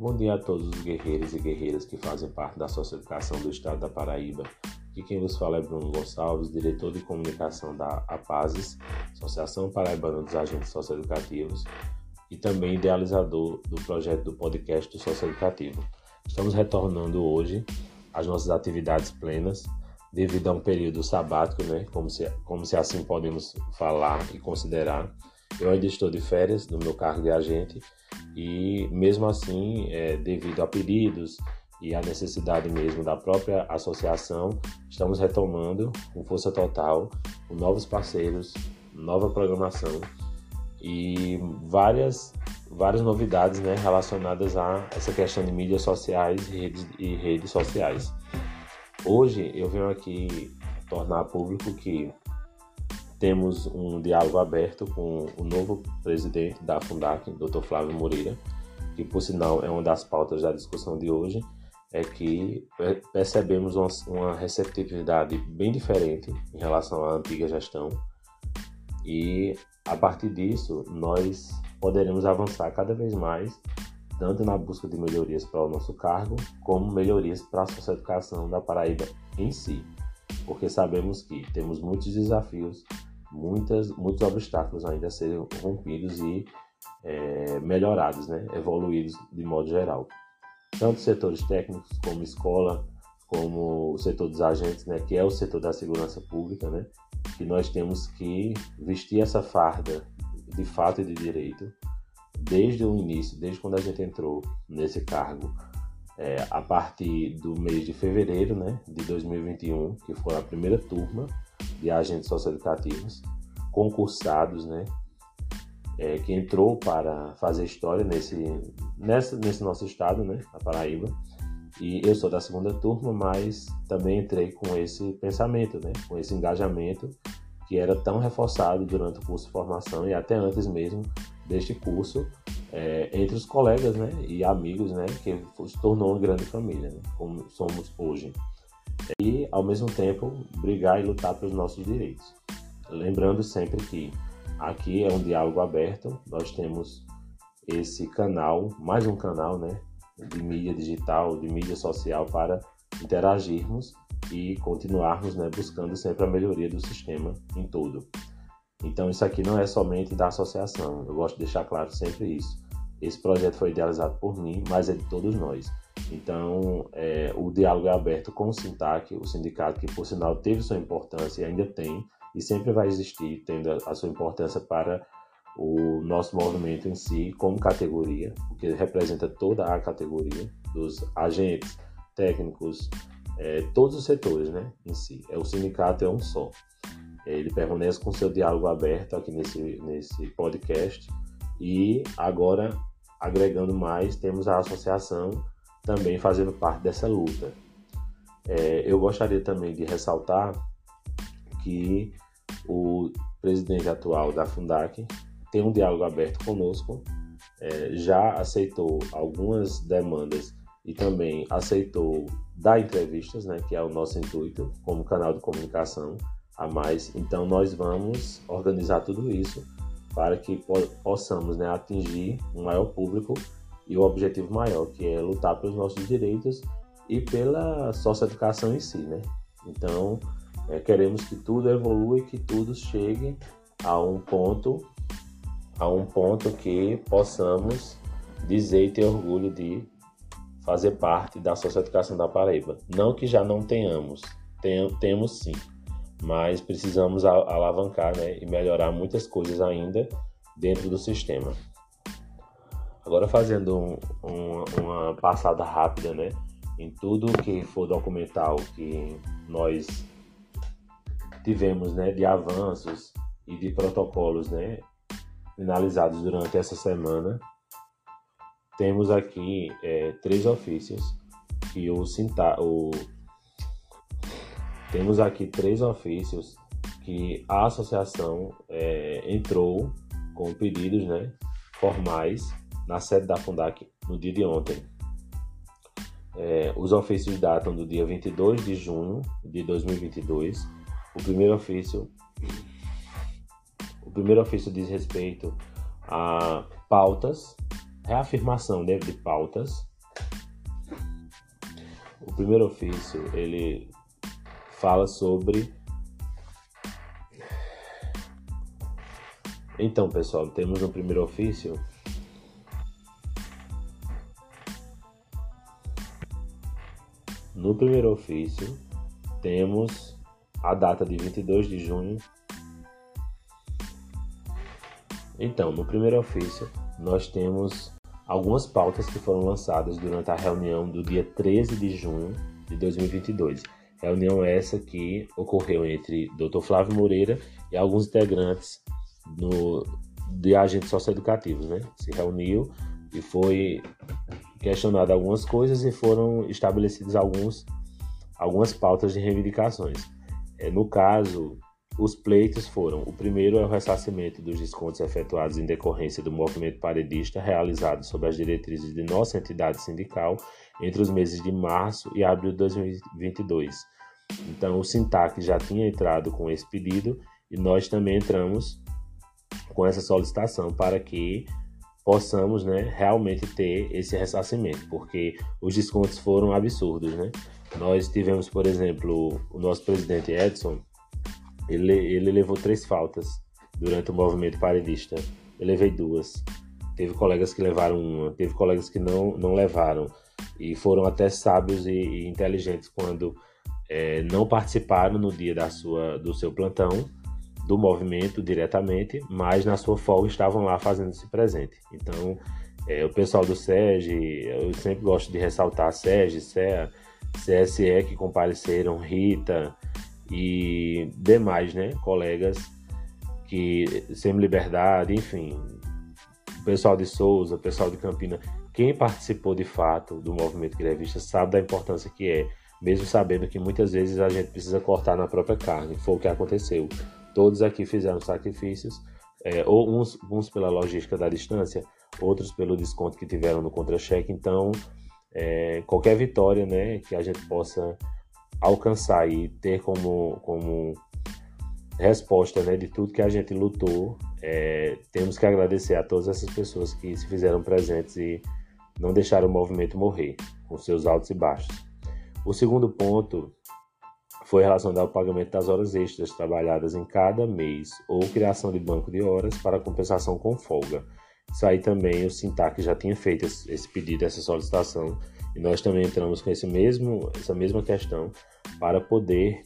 Bom dia a todos os guerreiros e guerreiras que fazem parte da Socioeducação do Estado da Paraíba. Aqui quem vos fala é Bruno Gonçalves, diretor de comunicação da APASES, Associação Paraibana dos Agentes Socioeducativos, e também idealizador do projeto do podcast do Socioeducativo. Estamos retornando hoje às nossas atividades plenas, devido a um período sabático, né, como se, como se assim podemos falar e considerar. Eu ainda estou de férias no meu cargo de agente e mesmo assim, é, devido a pedidos e a necessidade mesmo da própria associação, estamos retomando com força total, com novos parceiros, nova programação e várias várias novidades né, relacionadas a essa questão de mídias sociais e redes, e redes sociais. Hoje eu venho aqui tornar público que temos um diálogo aberto com o novo presidente da Fundac, Dr. Flávio Moreira, que por sinal é uma das pautas da discussão de hoje, é que percebemos uma, receptividade bem diferente em relação à antiga gestão e a partir disso nós poderemos avançar cada vez mais tanto na busca de melhorias para o nosso cargo, como melhorias para a socioeducação da Paraíba em si, porque sabemos que temos muitos desafios muitas, muitos obstáculos ainda a serem rompidos e é, melhorados, né? evoluídos de modo geral. Tanto setores técnicos como escola, como o setor dos agentes, né? que é o setor da segurança pública, né? que nós temos que vestir essa farda de fato e de direito desde o início, desde quando a gente entrou nesse cargo, é, a partir do mês de fevereiro né, de 2021, que foi a primeira turma de agentes socioeducativos concursados, né, é, que entrou para fazer história nesse, nessa, nesse nosso estado, né, a Paraíba. E eu sou da segunda turma, mas também entrei com esse pensamento, né, com esse engajamento que era tão reforçado durante o curso de formação e até antes mesmo deste curso é, entre os colegas né, e amigos, né, que se tornou uma grande família, né, como somos hoje e, ao mesmo tempo, brigar e lutar pelos nossos direitos. Lembrando sempre que aqui é um diálogo aberto, nós temos esse canal, mais um canal, né, de mídia digital, de mídia social para interagirmos e continuarmos, né, buscando sempre a melhoria do sistema em todo. Então isso aqui não é somente da associação, eu gosto de deixar claro sempre isso. Esse projeto foi idealizado por mim, mas é de todos nós. Então, é, o diálogo é aberto com o Sintac, o sindicato que, por sinal, teve sua importância e ainda tem, e sempre vai existir, tendo a, sua importância para o nosso movimento em si, como categoria, porque representa toda a categoria dos agentes, técnicos, é, todos os setores né, em si. É, o sindicato é um só. Ele permanece com seu diálogo aberto aqui nesse, nesse podcast e agora, agregando mais, temos a associação também fazendo parte dessa luta. É, eu gostaria também de ressaltar que o presidente atual da Fundac tem um diálogo aberto conosco, é, já aceitou algumas demandas e também aceitou dar entrevistas, né, que é o nosso intuito como canal de comunicação a mais. Então nós vamos organizar tudo isso para que po possamos né, atingir um maior público e o objetivo maior, que é lutar pelos nossos direitos e pela socioeducação em si, né? Então, é, queremos que tudo evolua e que tudo chegue a um ponto a um ponto que possamos dizer e ter orgulho de fazer parte da socioeducação da Paraíba. Não que já não tenhamos, tem, temos sim, mas precisamos alavancar né, e melhorar muitas coisas ainda dentro do sistema. Agora fazendo um, um, uma passada rápida, né, em tudo que for documental que nós tivemos, né, de avanços e de protocolos, né, finalizados durante essa semana, temos aqui é, três ofícios que o, o temos aqui três ofícios que a associação é, entrou com pedidos, né, formais na sede da Fundac no dia de ontem. É, os ofícios datam do dia 22 de junho de 2022. O primeiro ofício, o primeiro ofício diz respeito a pautas, reafirmação de pautas o primeiro ofício ele fala sobre Então, pessoal, temos no primeiro ofício No primeiro ofício, temos a data de 22 de junho. Então, no primeiro ofício, nós temos algumas pautas que foram lançadas durante a reunião do dia 13 de junho de 2022. Reunião essa que ocorreu entre Dr. Flávio Moreira e alguns integrantes no, de agentes socioeducativos, né? Se reuniu e foi questionado algumas coisas e foram estabelecidos alguns, algumas pautas de reivindicações. É, no caso, os pleitos foram: o primeiro é o ressarcimento dos descontos efetuados em decorrência do movimento paredista realizado sob as diretrizes de nossa entidade sindical entre os meses de março e abril de 2022. Então, o Sintac já tinha entrado com esse pedido e nós também entramos com essa solicitação para que possamos né, realmente ter esse ressarcimento, porque os descontos foram absurdos. Né? Nós tivemos, por exemplo, o nosso presidente Edson, ele, ele levou três faltas durante o movimento paredista. Eu levei duas. Teve colegas que levaram uma, teve colegas que não, não levaram. E foram até sábios e, e inteligentes quando é, não participaram no dia da sua, do seu plantão do movimento diretamente, mas na sua folga estavam lá fazendo-se presente. Então, é, o pessoal do SEG, eu sempre gosto de ressaltar SEG, CEA, CSE que compareceram, Rita e demais né, colegas que Sem Liberdade, enfim, o pessoal de Souza, o pessoal de Campina, quem participou de fato do movimento grevista sabe da importância que é, mesmo sabendo que muitas vezes a gente precisa cortar na própria carne, foi o que aconteceu. Todos aqui fizeram sacrifícios, é, ou uns, uns pela logística da distância, outros pelo desconto que tiveram no contra-cheque. Então, é, qualquer vitória né, que a gente possa alcançar e ter como, como resposta né, de tudo que a gente lutou, é, temos que agradecer a todas essas pessoas que se fizeram presentes e não deixaram o movimento morrer, com seus altos e baixos. O segundo ponto foi relacionado ao pagamento das horas extras trabalhadas em cada mês ou criação de banco de horas para compensação com folga. Isso aí também o Sintac já tinha feito esse pedido, essa solicitação, e nós também entramos com esse mesmo, essa mesma questão para poder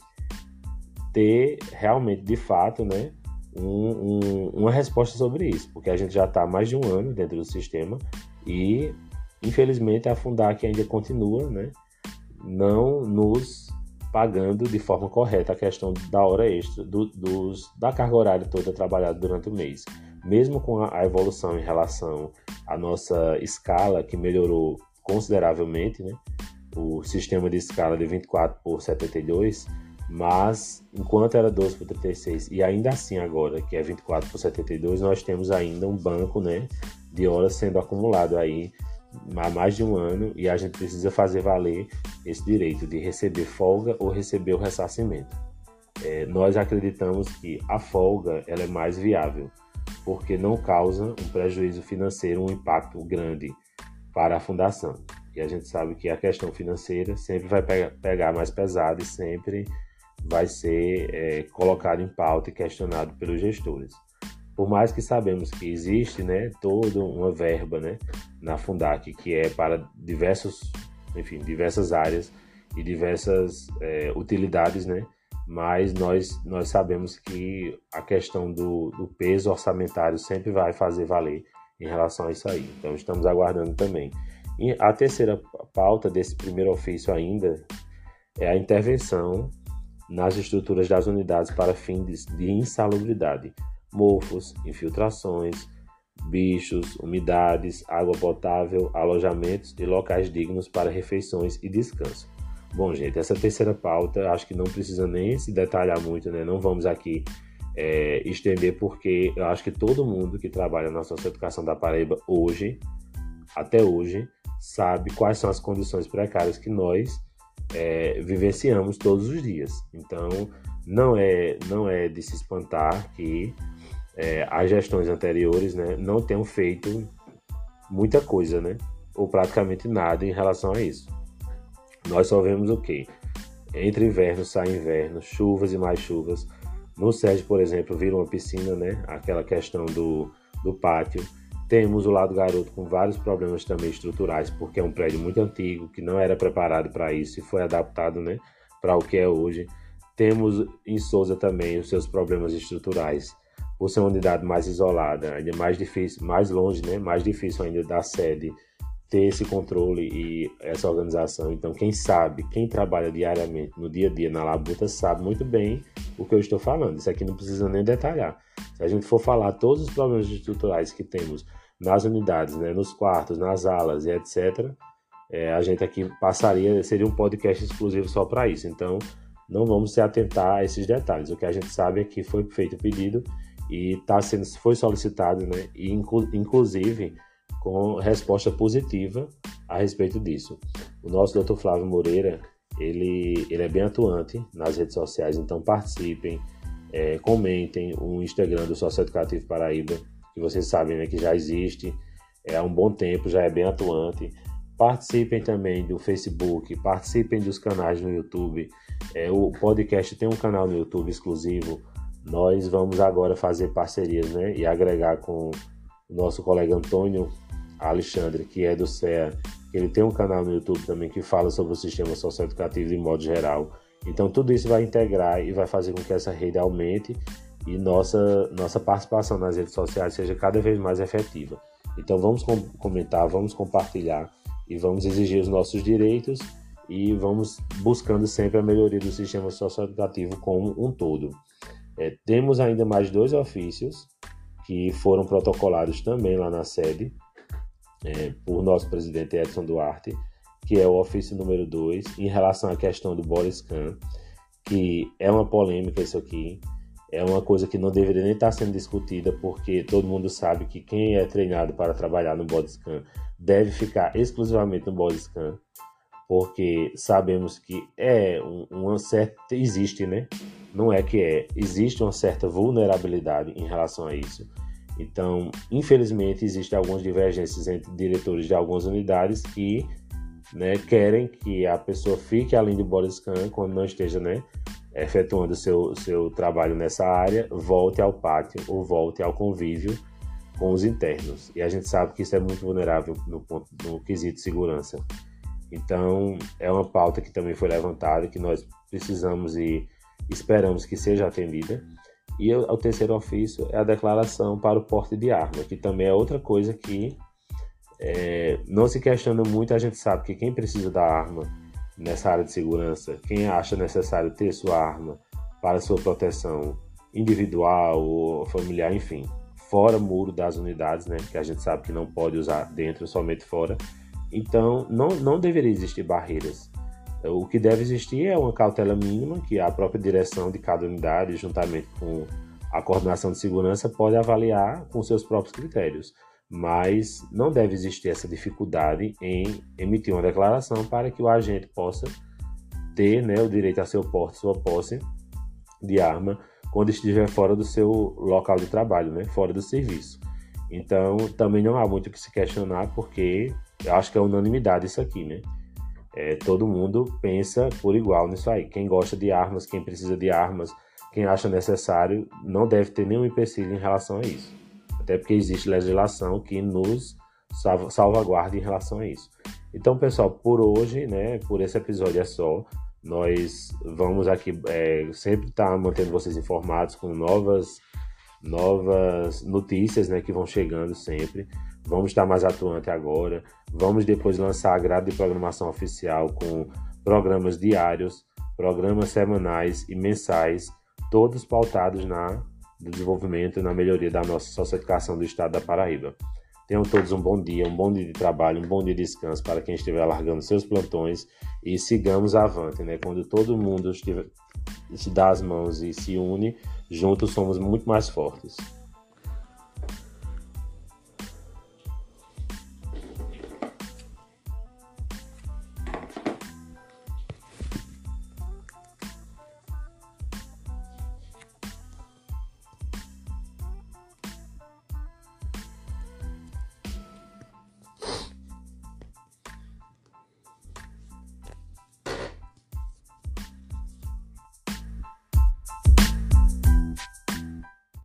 ter realmente, de fato, né, um, um, uma resposta sobre isso, porque a gente já está há mais de um ano dentro do sistema e, infelizmente, a Fundac ainda continua, né, não nos pagando de forma correta a questão da hora extra, do, dos, da carga horária toda trabalhada durante o mês. Mesmo com a, evolução em relação à nossa escala, que melhorou consideravelmente, né? o sistema de escala de 24 por 72, mas enquanto era 12 por 36 e ainda assim agora, que é 24 por 72, nós temos ainda um banco né, de horas sendo acumulado aí há mais de um ano e a gente precisa fazer valer esse direito de receber folga ou receber o ressarcimento. É, nós acreditamos que a folga ela é mais viável, porque não causa um prejuízo financeiro, um impacto grande para a fundação. E a gente sabe que a questão financeira sempre vai pegar mais pesado e sempre vai ser é, colocado em pauta e questionado pelos gestores por mais que sabemos que existe né, toda uma verba né, na Fundac que é para diversos, enfim, diversas áreas e diversas é, utilidades, né? mas nós, nós sabemos que a questão do, do peso orçamentário sempre vai fazer valer em relação a isso aí. Então estamos aguardando também. E a terceira pauta desse primeiro ofício ainda é a intervenção nas estruturas das unidades para fins de insalubridade mofos, infiltrações, bichos, umidades, água potável, alojamentos e locais dignos para refeições e descanso. Bom, gente, essa terceira pauta acho que não precisa nem se detalhar muito, né? Não vamos aqui é, estender, porque eu acho que todo mundo que trabalha na socioeducação da Paraíba hoje, até hoje, sabe quais são as condições precárias que nós é, vivenciamos todos os dias. Então, não é, não é de se espantar que é, as gestões anteriores né, não tenham feito muita coisa, né? Ou praticamente nada em relação a isso. nós só vemos o quê? Entre inverno sai inverno, chuvas e mais chuvas. No SED, por exemplo, vira uma piscina, né? Aquela questão do, do pátio. Temos o lado garoto com vários problemas também estruturais, porque é um prédio muito antigo, que não era preparado para isso e foi adaptado né, para o que é hoje. Temos em Souza também os seus problemas estruturais, por ser uma unidade mais isolada, ainda mais difícil, mais longe, né, mais difícil ainda da sede ter esse controle e essa organização. Então, quem sabe, quem trabalha diariamente no dia a dia na labuta, sabe muito bem o que eu estou falando. Isso aqui não precisa nem detalhar. Se a gente for falar todos os problemas estruturais que temos nas unidades, né, nos quartos, nas alas e etc., é, a gente aqui passaria, seria um podcast exclusivo só para isso. Então, não vamos se atentar a esses detalhes. O que a gente sabe é que foi feito o pedido e tá sendo, foi solicitado, né, e inclu, inclusive com resposta positiva a respeito disso. O nosso Dr. Flávio Moreira, ele, ele é bem atuante nas redes sociais, então participem, é, comentem o Instagram do Sócio Educativo Paraíba, que vocês sabem né, que já existe é, há um bom tempo, já é bem atuante. Participem também do Facebook, participem dos canais no YouTube. É, o podcast tem um canal no YouTube exclusivo. Nós vamos agora fazer parcerias né, e agregar com o nosso colega Antônio Alexandre, que é do CEA, ele tem um canal no YouTube também que fala sobre o sistema socioeducativo de modo geral. Então tudo isso vai integrar e vai fazer com que essa rede aumente e nossa, nossa participação nas redes sociais seja cada vez mais efetiva. Então vamos com comentar, vamos compartilhar e vamos exigir os nossos direitos e vamos buscando sempre a melhoria do sistema socioeducativo como um todo. É, temos ainda mais dois ofícios que foram protocolados também lá na sede é, por nosso presidente Edson Duarte, que é o ofício número 2, em relação à questão do Boris Kahn, que é uma polêmica isso aqui, é uma coisa que não deveria nem estar sendo discutida, porque todo mundo sabe que quem é treinado para trabalhar no Bodyscan deve ficar exclusivamente no Bodyscan, porque sabemos que é um, uma certa. existe, né? Não é que é, existe uma certa vulnerabilidade em relação a isso. Então, infelizmente, existem algumas divergências entre diretores de algumas unidades que né, querem que a pessoa fique além do body scan quando não esteja né, efetuando seu, seu trabalho nessa área, volte ao pátio ou volte ao convívio com os internos. E a gente sabe que isso é muito vulnerável no, ponto, no quesito segurança. Então, é uma pauta que também foi levantada, que nós precisamos e esperamos que seja atendida. E o terceiro ofício é a declaração para o porte de arma, que também é outra coisa que é, não se questiona muito. A gente sabe que quem precisa da arma nessa área de segurança, quem acha necessário ter sua arma para sua proteção individual ou familiar, enfim, fora muro das unidades, né, que a gente sabe que não pode usar dentro, somente fora. Então, não, não deveria existir barreiras o que deve existir é uma cautela mínima que a própria direção de cada unidade, juntamente com a coordenação de segurança, pode avaliar com seus próprios critérios. Mas não deve existir essa dificuldade em emitir uma declaração para que o agente possa ter né, o direito a seu porte, sua posse de arma, quando estiver fora do seu local de trabalho, né, fora do serviço. Então, também não há muito o que se questionar, porque eu acho que é unanimidade isso aqui, né? É, todo mundo pensa por igual nisso aí. Quem gosta de armas, quem precisa de armas, quem acha necessário, não deve ter nenhum empecilho em relação a isso. Até porque existe legislação que nos salvaguarda em relação a isso. Então, pessoal, por hoje, né, por esse episódio é só. Nós vamos aqui é, sempre estar tá mantendo vocês informados com novas, novas notícias né, que vão chegando sempre. Vamos estar mais atuante agora. Vamos depois lançar a grade de programação oficial com programas diários, programas semanais e mensais, todos pautados na no desenvolvimento e na melhoria da nossa socioeducação do estado da Paraíba. Tenham todos um bom dia, um bom dia de trabalho, um bom dia de descanso para quem estiver largando seus plantões e sigamos avante, né? Quando todo mundo estiver, se dá as mãos e se une, juntos somos muito mais fortes.